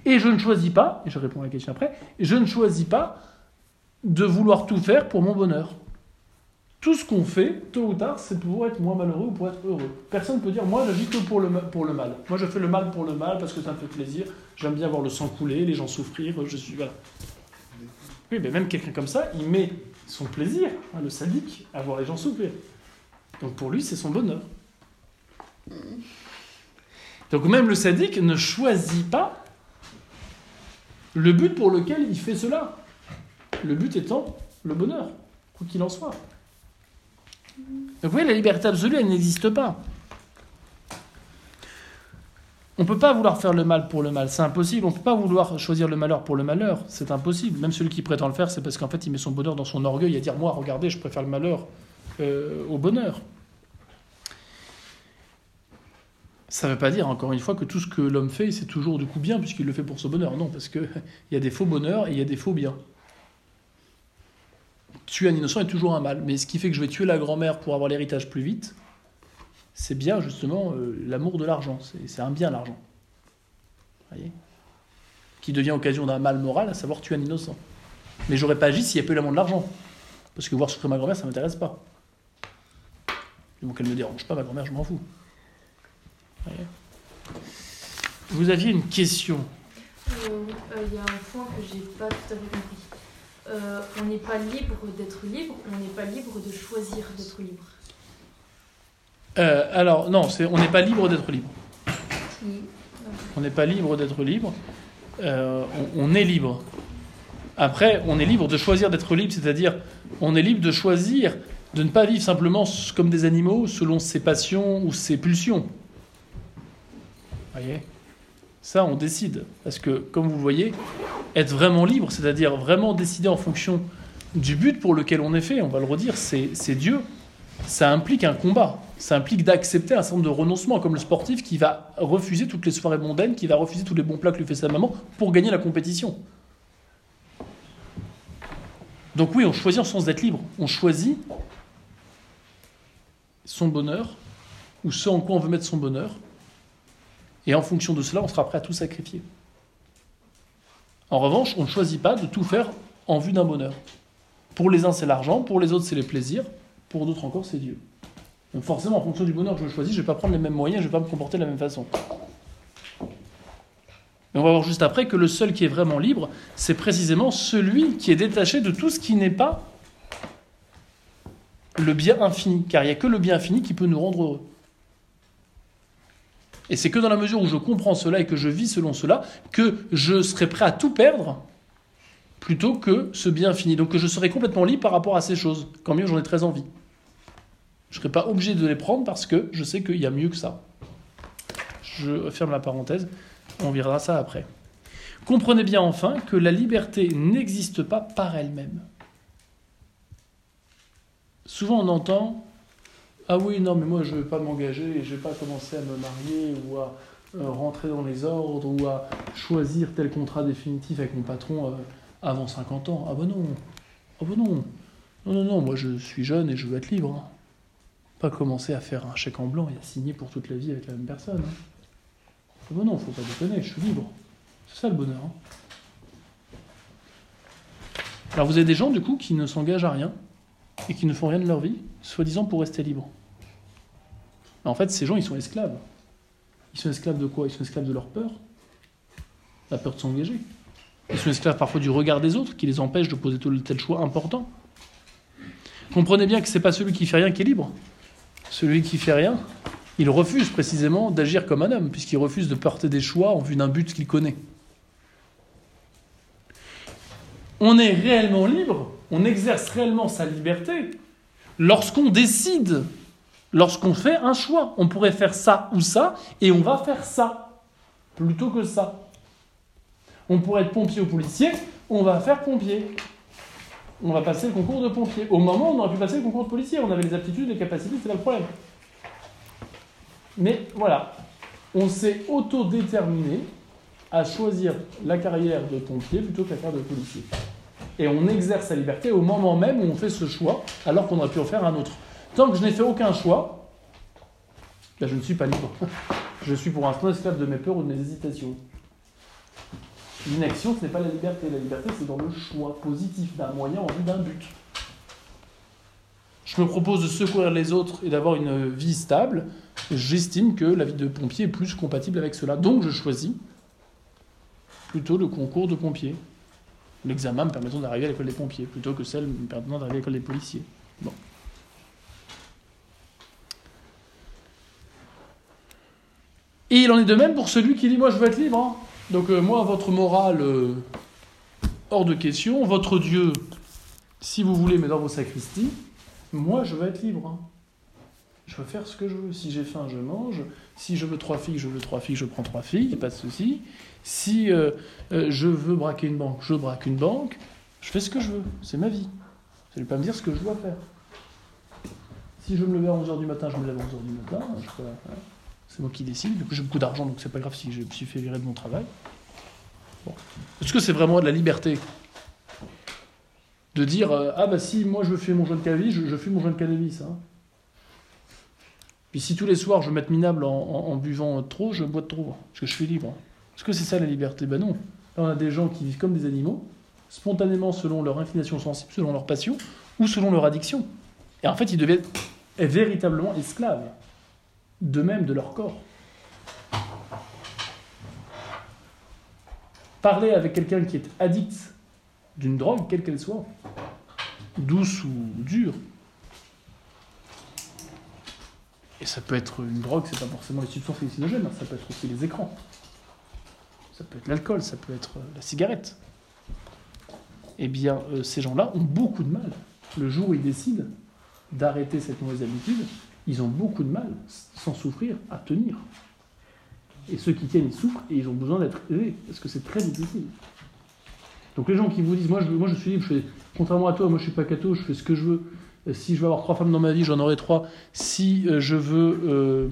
Et je ne choisis pas, et je réponds à la question après, je ne choisis pas de vouloir tout faire pour mon bonheur. Tout ce qu'on fait, tôt ou tard, c'est pour être moins malheureux ou pour être heureux. Personne ne peut dire, moi, j'agis que pour le, pour le mal. Moi, je fais le mal pour le mal parce que ça me fait plaisir. J'aime bien voir le sang couler, les gens souffrir. Je suis voilà. Oui, mais même quelqu'un comme ça, il met son plaisir, hein, le sadique, à voir les gens souffrir. Donc pour lui, c'est son bonheur. Donc même le sadique ne choisit pas le but pour lequel il fait cela. Le but étant le bonheur, quoi qu'il en soit. Vous voyez, la liberté absolue, elle n'existe pas. On ne peut pas vouloir faire le mal pour le mal, c'est impossible. On ne peut pas vouloir choisir le malheur pour le malheur, c'est impossible. Même celui qui prétend le faire, c'est parce qu'en fait, il met son bonheur dans son orgueil à dire Moi, regardez, je préfère le malheur euh, au bonheur. Ça ne veut pas dire, encore une fois, que tout ce que l'homme fait, c'est toujours du coup bien, puisqu'il le fait pour son bonheur. Non, parce qu'il y a des faux bonheurs et il y a des faux biens. Tuer un innocent est toujours un mal. Mais ce qui fait que je vais tuer la grand-mère pour avoir l'héritage plus vite, c'est bien justement euh, l'amour de l'argent. C'est un bien l'argent. voyez? Qui devient occasion d'un mal moral, à savoir tuer un innocent. Mais j'aurais pas agi s'il n'y a pas eu l'amour de l'argent. Parce que voir souffrir ma grand-mère, ça ne m'intéresse pas. Qu'elle ne me dérange pas, ma grand-mère, je m'en fous. Vous aviez une question Il euh, euh, y a un point que j'ai pas tout à fait compris. on n'est pas libre d'être libre, on n'est pas libre de choisir d'être libre. Euh, alors, non, c'est- on n'est pas libre d'être libre. On n'est pas libre d'être libre. Euh, on, on est libre. Après, on est libre de choisir d'être libre, c'est-à-dire, on est libre de choisir de ne pas vivre simplement comme des animaux selon ses passions ou ses pulsions. Voyez Ça, on décide. Parce que, comme vous voyez, être vraiment libre, c'est-à-dire vraiment décider en fonction du but pour lequel on est fait, on va le redire, c'est c'est Dieu. Ça implique un combat. Ça implique d'accepter un certain nombre de renoncements, comme le sportif qui va refuser toutes les soirées mondaines, qui va refuser tous les bons plats que lui fait sa maman pour gagner la compétition. Donc oui, on choisit en sens d'être libre. On choisit son bonheur, ou ce en quoi on veut mettre son bonheur, et en fonction de cela, on sera prêt à tout sacrifier. En revanche, on ne choisit pas de tout faire en vue d'un bonheur. Pour les uns, c'est l'argent, pour les autres, c'est les plaisirs, pour d'autres encore, c'est Dieu. Donc forcément, en fonction du bonheur que je choisis, je ne vais pas prendre les mêmes moyens, je ne vais pas me comporter de la même façon. Mais on va voir juste après que le seul qui est vraiment libre, c'est précisément celui qui est détaché de tout ce qui n'est pas le bien infini, car il n'y a que le bien infini qui peut nous rendre heureux. Et c'est que dans la mesure où je comprends cela et que je vis selon cela, que je serai prêt à tout perdre plutôt que ce bien infini. Donc que je serai complètement libre par rapport à ces choses, quand bien j'en ai très envie. Je ne serai pas obligé de les prendre parce que je sais qu'il y a mieux que ça. Je ferme la parenthèse, on verra ça après. Comprenez bien enfin que la liberté n'existe pas par elle-même. Souvent on entend Ah oui, non, mais moi je ne vais pas m'engager, je ne vais pas commencer à me marier ou à euh, rentrer dans les ordres ou à choisir tel contrat définitif avec mon patron euh, avant 50 ans. Ah bah non, ah bah non, non, non, non, moi je suis jeune et je veux être libre. hein. Pas commencer à faire un chèque en blanc et à signer pour toute la vie avec la même personne. hein. Ah bah non, faut pas déconner, je suis libre. C'est ça le bonheur. hein. Alors vous avez des gens du coup qui ne s'engagent à rien? Et qui ne font rien de leur vie, soi-disant pour rester libres. En fait, ces gens, ils sont esclaves. Ils sont esclaves de quoi? Ils sont esclaves de leur peur. La peur de s'engager. Ils sont esclaves parfois du regard des autres qui les empêche de poser tel choix important. Comprenez bien que c'est pas celui qui fait rien qui est libre. Celui qui fait rien, il refuse précisément d'agir comme un homme, puisqu'il refuse de porter des choix en vue d'un but qu'il connaît. On est réellement libre, on exerce réellement sa liberté lorsqu'on décide, lorsqu'on fait un choix. On pourrait faire ça ou ça, et on va faire ça, plutôt que ça. On pourrait être pompier ou policier, on va faire pompier. On va passer le concours de pompier. Au moment où on aurait pu passer le concours de policier, on avait les aptitudes, les capacités, c'est le problème. Mais voilà, on s'est autodéterminé à choisir la carrière de pompier plutôt que la carrière de policier. Et on exerce sa liberté au moment même où on fait ce choix, alors qu'on aurait pu en faire un autre. Tant que je n'ai fait aucun choix, ben je ne suis pas libre. Je suis pour l'instant esclave de mes peurs ou de mes hésitations. L'inaction, ce n'est pas la liberté. La liberté, c'est dans le choix positif d'un moyen en vue d'un but. Je me propose de secourir les autres et d'avoir une vie stable. J'estime que la vie de pompier est plus compatible avec cela. Donc je choisis plutôt le concours de pompier. L'examen me permettant d'arriver à l'école des pompiers, plutôt que celle me permettant d'arriver à l'école des policiers. Bon. Et il en est de même pour celui qui dit Moi je veux être libre. hein. Donc euh, moi, votre morale, euh, hors de question. Votre Dieu, si vous voulez, mais dans vos sacristies. Moi je veux être libre. Hein. Je veux faire ce que je veux. Si j'ai faim, je mange. Si je veux trois filles, je veux trois filles, je prends trois filles, y a pas de souci. Si euh, euh, je veux braquer une banque, je braque une banque. Je fais ce que je veux. C'est ma vie. Vous n'allez pas me dire ce que je dois faire. Si je me lève à 11h du matin, je me lève à 11h du matin. Voilà. C'est moi qui décide. Du coup, j'ai beaucoup d'argent, donc c'est pas grave si je me suis fait virer de mon travail. Est-ce que c'est vraiment de la liberté de dire euh, ah bah si moi je fais mon jeune cannabis, je, je fume mon jeune cannabis. Hein. Puis si tous les soirs je veux m'être minable en, buvant trop, je bois trop, parce que je suis libre. Est-ce que c'est ça la liberté? Ben non. Là on a des gens qui vivent comme des animaux, spontanément selon leur inclination sensible, selon leur passion, ou selon leur addiction. Et en fait ils deviennent véritablement esclaves, de même de leur corps. Parler avec quelqu'un qui est addict d'une drogue, quelle qu'elle soit, douce ou dure, Et ça peut être une drogue, c'est pas forcément les substances hallucinogènes, hein, ça peut être aussi les écrans. Ça peut être l'alcool, ça peut être euh, la cigarette. Eh bien, euh, ces gens-là ont beaucoup de mal. Le jour où ils décident d'arrêter cette mauvaise habitude, ils ont beaucoup de mal, sans souffrir, à tenir. Et ceux qui tiennent, ils souffrent et ils ont besoin d'être aidés, parce que c'est très difficile. Donc les gens qui vous disent, moi je, suis libre, je fais, contrairement à toi, moi je suis pas catho, je fais ce que je veux. Euh, Si je veux avoir trois femmes dans ma vie, j'en aurai trois. Si euh, je veux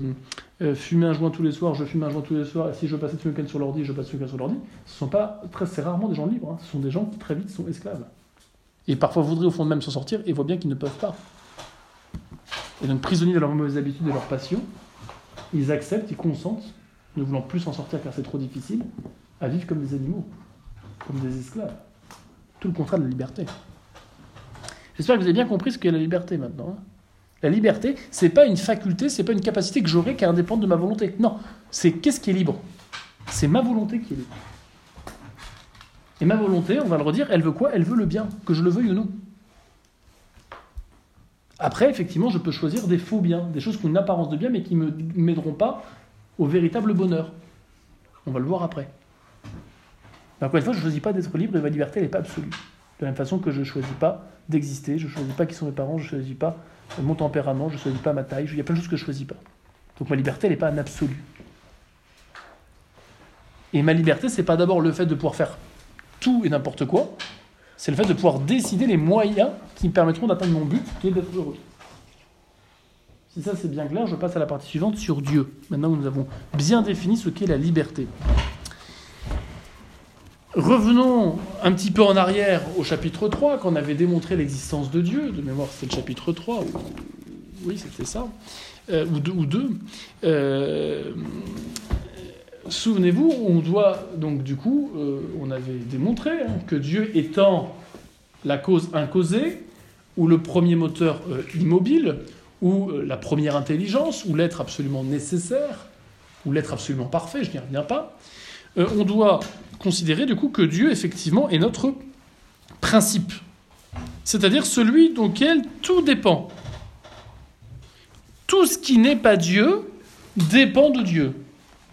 euh, fumer un joint tous les soirs, je fume un joint tous les soirs. Et si je veux passer tout le week-end sur l'ordi, je passe tout le week-end sur l'ordi. Ce sont pas très, rarement des gens libres. hein. Ce sont des gens qui très vite sont esclaves. Et parfois voudraient au fond de même s'en sortir et voient bien qu'ils ne peuvent pas. Et donc prisonniers de leurs mauvaises habitudes et de leurs passions, ils acceptent, ils consentent, ne voulant plus s'en sortir car c'est trop difficile, à vivre comme des animaux, comme des esclaves. Tout le contraire de la liberté. J'espère que vous avez bien compris ce qu'est la liberté maintenant. La liberté, c'est pas une faculté, c'est pas une capacité que j'aurai qui est indépendante de ma volonté. Non, c'est qu'est-ce qui est libre C'est ma volonté qui est libre. Et ma volonté, on va le redire, elle veut quoi? Elle veut le bien, que je le veuille ou non. Après, effectivement, je peux choisir des faux biens, des choses qui ont une apparence de bien, mais qui ne m'aideront pas au véritable bonheur. On va le voir après. Mais encore une fois, je ne choisis pas d'être libre et ma liberté, n'est pas absolue. De la même façon que je ne choisis pas d'exister, je ne choisis pas qui sont mes parents, je ne choisis pas mon tempérament, je ne choisis pas ma taille, il y a plein de choses que je ne choisis pas. Donc ma liberté, elle n'est pas un absolu. Et ma liberté, c'est pas d'abord le fait de pouvoir faire tout et n'importe quoi, c'est le fait de pouvoir décider les moyens qui me permettront d'atteindre mon but, qui est d'être heureux. Si ça c'est bien clair, je passe à la partie suivante sur Dieu. Maintenant nous avons bien défini ce qu'est la liberté. Revenons un petit peu en arrière au chapitre 3, quand on avait démontré l'existence de Dieu. De mémoire, c'était le chapitre 3. ou- Oui, c'était ça. Euh, ou 2. Ou deux. Euh, Souvenez-vous, on doit donc du coup, euh, on avait démontré hein, que Dieu étant la cause incausée, ou le premier moteur immobile, ou la première intelligence, ou l'être absolument nécessaire, ou l'être absolument parfait, je n'y reviens pas, on doit considérer du coup que Dieu effectivement est notre principe, c'est-à-dire celui duquel tout dépend. Tout ce qui n'est pas Dieu dépend de Dieu.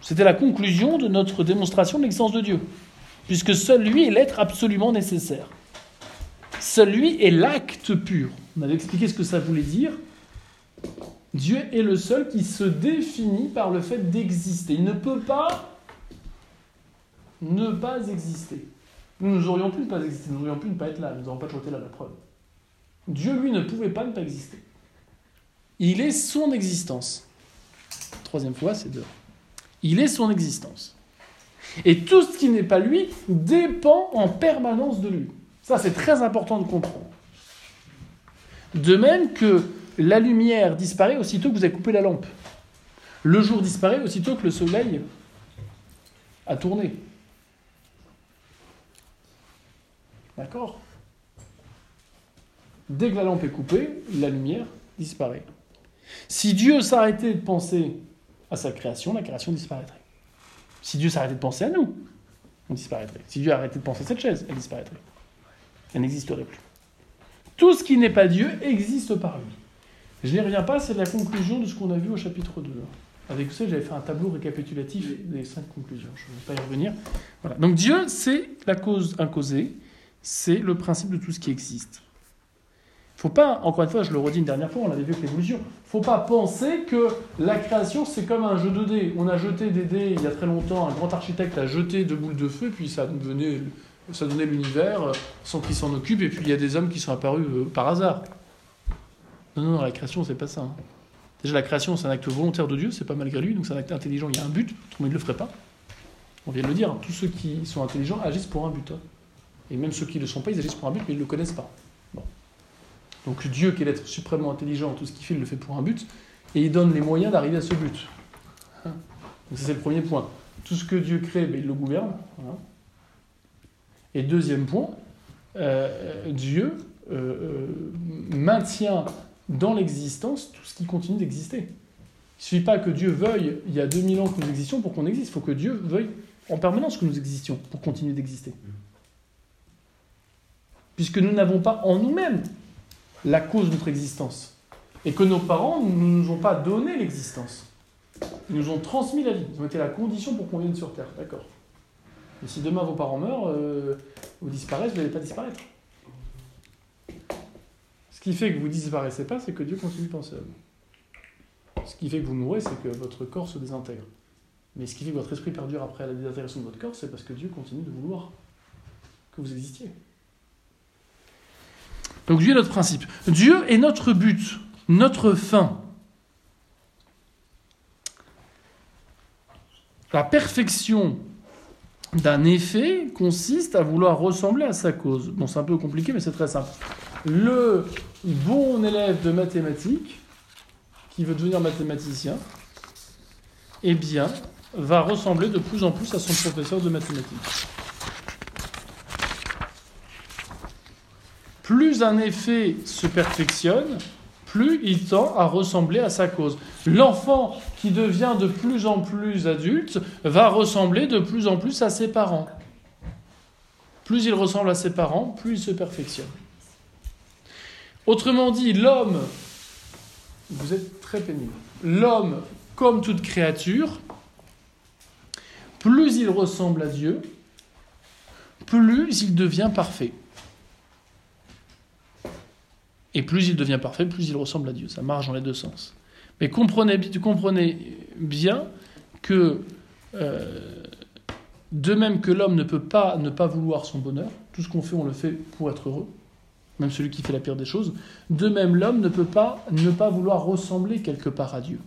C'était la conclusion de notre démonstration de l'existence de Dieu, puisque seul lui est l'être absolument nécessaire. Seul lui est l'acte pur. On avait expliqué ce que ça voulait dire. Dieu est le seul qui se définit par le fait d'exister. Il ne peut pas ne pas exister. Nous, aurions pu ne pas exister, nous aurions pu ne pas être là, nous n'aurions pas toujours été là, la preuve. Dieu, lui, ne pouvait pas ne pas exister. Il est son existence. Troisième fois, c'est deux. Il est son existence. Et tout ce qui n'est pas lui dépend en permanence de lui. Ça, c'est très important de comprendre. De même que la lumière disparaît aussitôt que vous avez coupé la lampe. Le jour disparaît aussitôt que le soleil a tourné. D'accord Dès que la lampe est coupée, la lumière disparaît. Si Dieu s'arrêtait de penser à sa création, la création disparaîtrait. Si Dieu s'arrêtait de penser à nous, on disparaîtrait. Si Dieu arrêtait de penser à cette chaise, elle disparaîtrait. Elle n'existerait plus. Tout ce qui n'est pas Dieu existe par lui. Je n'y reviens pas, c'est la conclusion de ce qu'on a vu au chapitre 2. Avec ça, j'avais fait un tableau récapitulatif des cinq conclusions. Je ne vais pas y revenir. Donc Dieu, c'est la cause incausée, c'est le principe de tout ce qui existe. Faut pas, encore une fois, je le redis une dernière fois, on l'avait vu avec l'évolution, faut pas penser que la création, c'est comme un jeu de dés. On a jeté des dés il y a très longtemps, un grand architecte a jeté deux boules de feu, puis ça donnait l'univers sans qu'il s'en occupe, et puis il y a des hommes qui sont apparus euh, par hasard. Non, non, non, la création, c'est pas ça. hein. Déjà, la création, c'est un acte volontaire de Dieu, c'est pas malgré lui, donc c'est un acte intelligent, il y a un but, autrement il ne le ferait pas. On vient de le dire, hein, tous ceux qui sont intelligents agissent pour un but. hein. Et même ceux qui ne le sont pas, ils agissent pour un but, mais ils ne le connaissent pas. Donc Dieu, qui est l'être suprêmement intelligent, tout ce qu'il fait, il le fait pour un but, et il donne les moyens d'arriver à ce but. Hein. Donc ça, c'est le premier point. Tout ce que Dieu crée, ben, il le gouverne. voilà. Et deuxième point, euh, Dieu euh, euh, maintient dans l'existence tout ce qui continue d'exister. Il ne suffit pas que Dieu veuille, il y a 2000 ans que nous existions pour qu'on existe, il faut que Dieu veuille en permanence que nous existions pour continuer d'exister. Puisque nous n'avons pas en nous-mêmes la cause de notre existence. Et que nos parents ne nous ont pas donné l'existence. Ils nous ont transmis la vie. Ils ont été la condition pour qu'on vienne sur Terre, d'accord Mais si demain vos parents meurent, euh, vous disparaissez, vous n'allez pas disparaître. Ce qui fait que vous disparaissez pas, c'est que Dieu continue de penser à vous. Ce qui fait que vous mourrez, c'est que votre corps se désintègre. Mais ce qui fait que votre esprit perdure après la désintégration de votre corps, c'est parce que Dieu continue de vouloir que vous existiez. Donc Dieu est notre principe. Dieu est notre but, notre fin. La perfection d'un effet consiste à vouloir ressembler à sa cause. Bon, c'est un peu compliqué, mais c'est très simple. Le bon élève de mathématiques, qui veut devenir mathématicien, eh bien, va ressembler de plus en plus à son professeur de mathématiques. Plus un effet se perfectionne, plus il tend à ressembler à sa cause. L'enfant qui devient de plus en plus adulte va ressembler de plus en plus à ses parents. Plus il ressemble à ses parents, plus il se perfectionne. Autrement dit, l'homme, vous êtes très pénible, l'homme, comme toute créature, plus il ressemble à Dieu, plus il devient parfait. Et plus il devient parfait, plus il ressemble à Dieu. Ça marche dans les deux sens. Mais comprenez, comprenez bien que, euh, de même que l'homme ne peut pas ne pas vouloir son bonheur, tout ce qu'on fait, on le fait pour être heureux, même celui qui fait la pire des choses, de même l'homme ne peut pas ne pas vouloir ressembler quelque part à Dieu.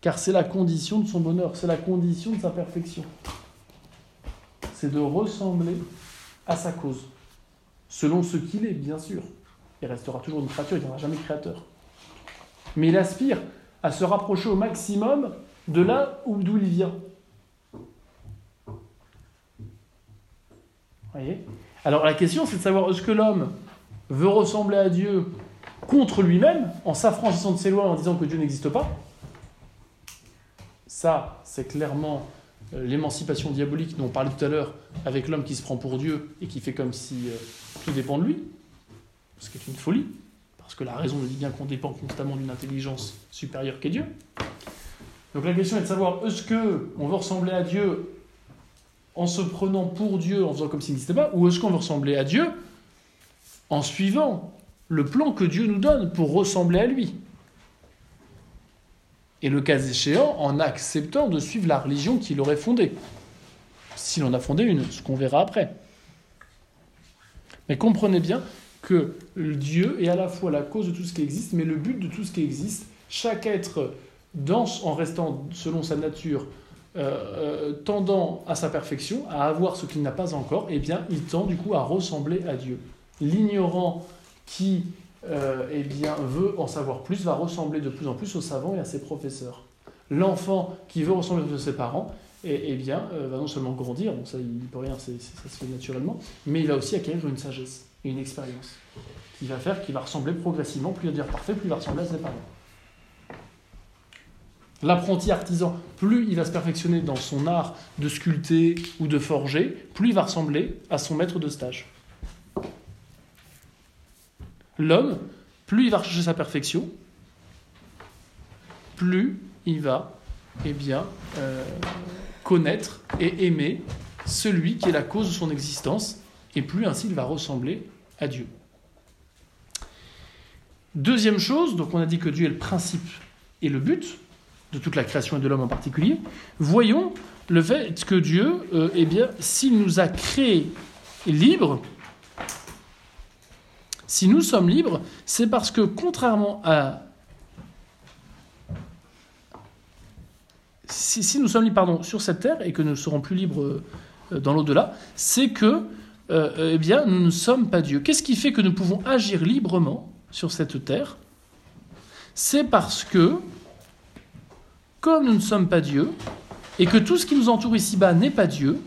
Car c'est la condition de son bonheur, c'est la condition de sa perfection. C'est de ressembler à sa cause selon ce qu'il est, bien sûr. Il restera toujours une créature, il n'y aura jamais créateur. Mais il aspire à se rapprocher au maximum de là où d'où il vient. Voyez? Alors la question, c'est de savoir est-ce que l'homme veut ressembler à Dieu contre lui-même, en s'affranchissant de ses lois, en disant que Dieu n'existe pas? Ça, c'est clairement euh, l'émancipation diabolique dont on parlait tout à l'heure, avec l'homme qui se prend pour Dieu et qui fait comme si euh, tout dépend de lui, ce qui est une folie, parce que la raison nous dit bien qu'on dépend constamment d'une intelligence supérieure qu'est Dieu. Donc la question est de savoir est-ce que on veut ressembler à Dieu en se prenant pour Dieu, en faisant comme s'il n'existait pas, ou est-ce qu'on veut ressembler à Dieu en suivant le plan que Dieu nous donne pour ressembler à lui? Et le cas échéant, en acceptant de suivre la religion qu'il aurait fondée. S'il en a fondé une, ce qu'on verra après. Mais comprenez bien que Dieu est à la fois la cause de tout ce qui existe, mais le but de tout ce qui existe. Chaque être, danse en restant selon sa nature, euh, euh, tendant à sa perfection, à avoir ce qu'il n'a pas encore, eh bien, il tend du coup à ressembler à Dieu. L'ignorant qui euh, eh bien, veut en savoir plus, va ressembler de plus en plus aux savants et à ses professeurs. L'enfant qui veut ressembler à ses parents, eh, eh bien, va non seulement grandir, bon ça il peut rien, ça se fait naturellement, mais il va aussi acquérir une sagesse une expérience qui va faire qu'il va ressembler progressivement, plus il va devenir parfait, plus il va ressembler à ses parents. L'apprenti artisan, plus il va se perfectionner dans son art de sculpter ou de forger, plus il va ressembler à son maître de stage l'homme, plus il va rechercher sa perfection, plus il va eh bien, euh, connaître et aimer celui qui est la cause de son existence, et plus ainsi il va ressembler à Dieu. Deuxième chose, donc on a dit que Dieu est le principe et le but de toute la création et de l'homme en particulier. Voyons le fait que Dieu, euh, eh bien, s'il nous a créés libres, si nous sommes libres, c'est parce que contrairement à... Si, nous sommes libres pardon, sur cette terre et que nous serons plus libres euh, dans l'au-delà, c'est que euh, eh bien, nous ne sommes pas Dieu. Qu'est-ce qui fait que nous pouvons agir librement sur cette terre? C'est parce que, comme nous ne sommes pas Dieu, et que tout ce qui nous entoure ici-bas n'est pas Dieu,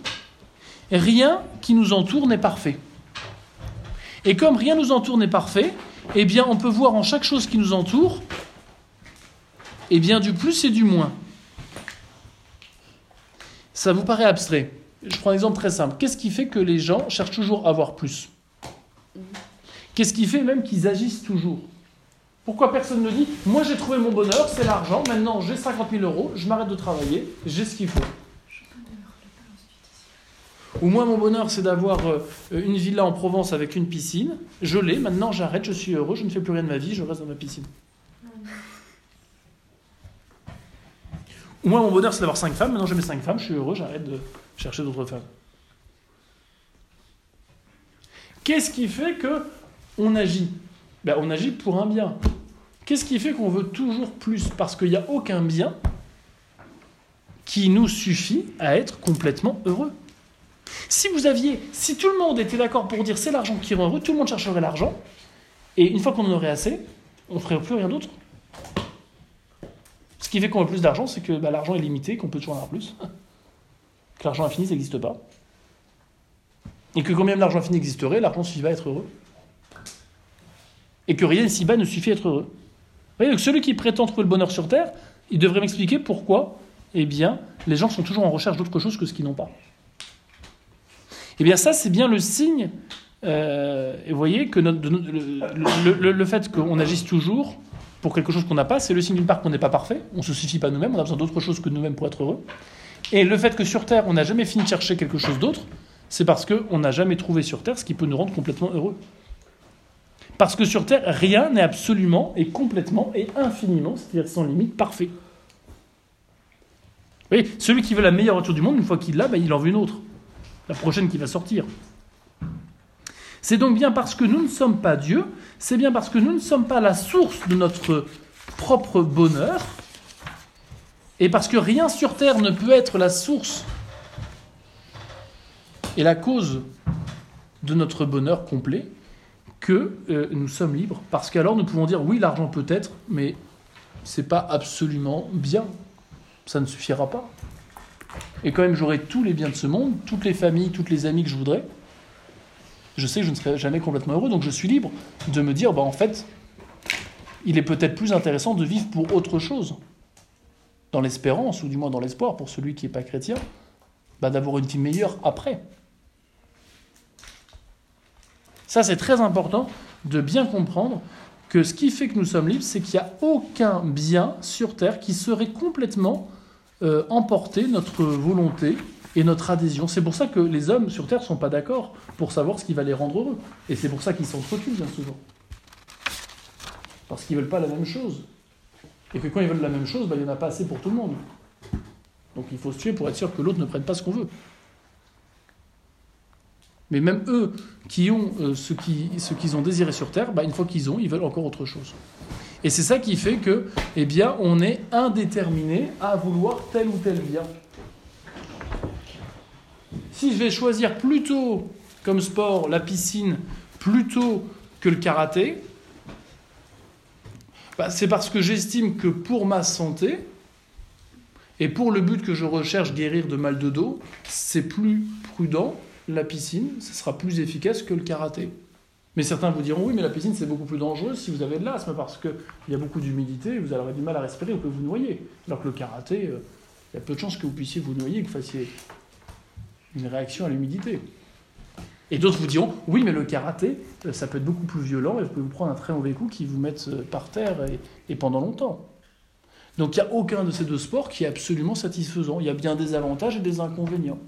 rien qui nous entoure n'est parfait. Et comme rien nous entoure n'est parfait, eh bien on peut voir en chaque chose qui nous entoure, eh bien du plus et du moins. Ça vous paraît abstrait? Je prends un exemple très simple. Qu'est-ce qui fait que les gens cherchent toujours à avoir plus? Qu'est-ce qui fait même qu'ils agissent toujours? Pourquoi personne ne dit Moi j'ai trouvé mon bonheur, c'est l'argent, maintenant j'ai 50 000 euros, je m'arrête de travailler, j'ai ce qu'il faut. Ou moi mon bonheur c'est d'avoir euh, une villa en Provence avec une piscine, je l'ai, maintenant j'arrête, je suis heureux, je ne fais plus rien de ma vie, je reste dans ma piscine. Ou moi mon bonheur c'est d'avoir 5 femmes, maintenant j'ai mes 5 femmes, je suis heureux, j'arrête de chercher d'autres femmes. Qu'est-ce qui fait que on agit? Ben, On agit pour un bien. Qu'est-ce qui fait qu'on veut toujours plus? Parce qu'il n'y a aucun bien qui nous suffit à être complètement heureux. Si vous aviez, si tout le monde était d'accord pour dire c'est l'argent qui rend heureux, tout le monde chercherait l'argent, et une fois qu'on en aurait assez, on ne ferait plus rien d'autre. Ce qui fait qu'on a plus d'argent, c'est que ben, l'argent est limité, qu'on peut toujours en avoir plus. Que l'argent infini, n'existe pas. Et que combien d'argent infini existerait, l'argent suffit à être heureux. Et que rien ici-bas ne suffit à être heureux. Vous voyez, donc celui qui prétend trouver le bonheur sur Terre, il devrait m'expliquer pourquoi, eh bien, les gens sont toujours en recherche d'autre chose que ce qu'ils n'ont pas. Eh bien, ça, c'est bien le signe, euh, et vous voyez, que le, fait qu'on agisse toujours pour quelque chose qu'on n'a pas, c'est le signe d'une part qu'on n'est pas parfait, on ne se suffit pas nous-mêmes, on a besoin d'autre chose que nous-mêmes pour être heureux. Et le fait que sur Terre, on n'a jamais fini de chercher quelque chose d'autre, c'est parce qu'on n'a jamais trouvé sur Terre ce qui peut nous rendre complètement heureux. Parce que sur Terre, rien n'est absolument et complètement et infiniment, c'est-à-dire sans limite, parfait. Oui, celui qui veut la meilleure voiture du monde, une fois qu'il l'a, ben, il en veut une autre. La prochaine qui va sortir. C'est donc bien parce que nous ne sommes pas Dieu, c'est bien parce que nous ne sommes pas la source de notre propre bonheur, et parce que rien sur Terre ne peut être la source et la cause de notre bonheur complet que euh, nous sommes libres. Parce qu'alors nous pouvons dire oui, l'argent peut être, mais c'est pas absolument bien. Ça ne suffira pas. Et quand même, j'aurai tous les biens de ce monde, toutes les familles, toutes les amis que je voudrais. Je sais que je ne serai jamais complètement heureux, donc je suis libre de me dire, bah, en fait, il est peut-être plus intéressant de vivre pour autre chose. Dans l'espérance, ou du moins dans l'espoir, pour celui qui n'est pas chrétien, bah, d'avoir une vie meilleure après. Ça, c'est très important de bien comprendre que ce qui fait que nous sommes libres, c'est qu'il n'y a aucun bien sur Terre qui serait complètement euh, emporté notre volonté et notre adhésion. C'est pour ça que les hommes sur Terre ne sont pas d'accord pour savoir ce qui va les rendre heureux. Et c'est pour ça qu'ils s'entretuent bien souvent. Parce qu'ils ne veulent pas la même chose. Et que quand ils veulent la même chose, bah, il n'y en a pas assez pour tout le monde. Donc il faut se tuer pour être sûr que l'autre ne prenne pas ce qu'on veut. Mais même eux qui ont euh, ce qu'ils ont désiré sur Terre, bah, une fois qu'ils ont, ils veulent encore autre chose. Et c'est ça qui fait que, eh bien, on est indéterminé à vouloir tel ou tel bien. Si je vais choisir plutôt comme sport la piscine plutôt que le karaté, bah, c'est parce que j'estime que pour ma santé et pour le but que je recherche, guérir de mal de dos, c'est plus prudent la piscine, ce sera plus efficace que le karaté. Mais certains vous diront oui, mais la piscine c'est beaucoup plus dangereux si vous avez de l'asthme parce qu'il y a beaucoup d'humidité, vous aurez du mal à respirer, vous pouvez vous noyer. Alors que le karaté, euh, il y a peu de chances que vous puissiez vous noyer, que vous fassiez une réaction à l'humidité. Et d'autres vous diront oui, mais le karaté, euh, ça peut être beaucoup plus violent et vous pouvez vous prendre un très mauvais coup qui vous mette euh, par terre et, pendant longtemps. Donc il n'y a aucun de ces deux sports qui est absolument satisfaisant. Il y a bien des avantages et des inconvénients.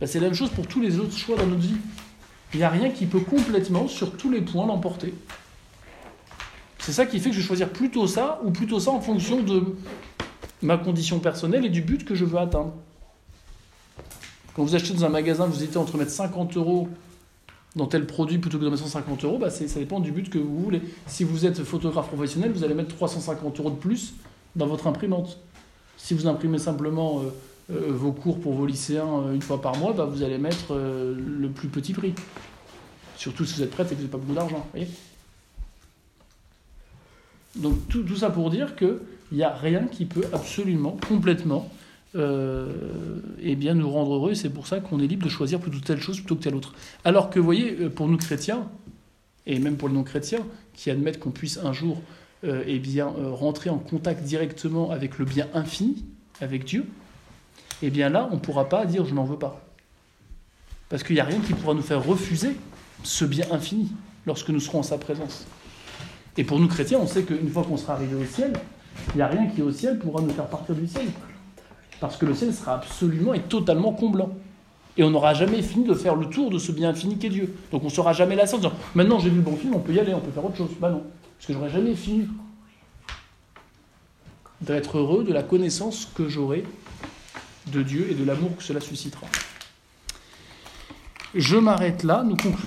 Ben, c'est la même chose pour tous les autres choix dans notre vie. Il n'y a rien qui peut complètement, sur tous les points, l'emporter. C'est ça qui fait que je vais choisir plutôt ça ou plutôt ça en fonction de ma condition personnelle et du but que je veux atteindre. Quand vous achetez dans un magasin, vous hésitez entre mettre 50 euros dans tel produit plutôt que de mettre 150 euros, bah ça dépend du but que vous voulez. Si vous êtes photographe professionnel, vous allez mettre 350 euros de plus dans votre imprimante. Si vous imprimez simplement euh, euh, vos cours pour vos lycéens euh, une fois par mois, bah, vous allez mettre le plus petit prix. Surtout si vous êtes prêt et que vous n'avez pas beaucoup d'argent. Donc tout, ça pour dire qu'il n'y a rien qui peut absolument, complètement, eh bien, nous rendre heureux. C'est pour ça qu'on est libre de choisir plutôt telle chose plutôt que telle autre. Alors que, vous voyez, pour nous chrétiens, et même pour les non-chrétiens, qui admettent qu'on puisse un jour eh bien, rentrer en contact directement avec le bien infini, avec Dieu, eh bien là, on ne pourra pas dire je n'en veux pas. Parce qu'il n'y a rien qui pourra nous faire refuser ce bien infini lorsque nous serons en sa présence. Et pour nous chrétiens, on sait qu'une fois qu'on sera arrivé au ciel, il n'y a rien qui au ciel pourra nous faire partir du ciel. Parce que le ciel sera absolument et totalement comblant. Et on n'aura jamais fini de faire le tour de ce bien infini qu'est Dieu. Donc on ne sera jamais en disant maintenant j'ai vu le bon film, on peut y aller, on peut faire autre chose. Bah non, parce que j'aurai jamais fini d'être heureux de la connaissance que j'aurai de Dieu et de l'amour que cela suscitera. Je m'arrête là, nous concluons.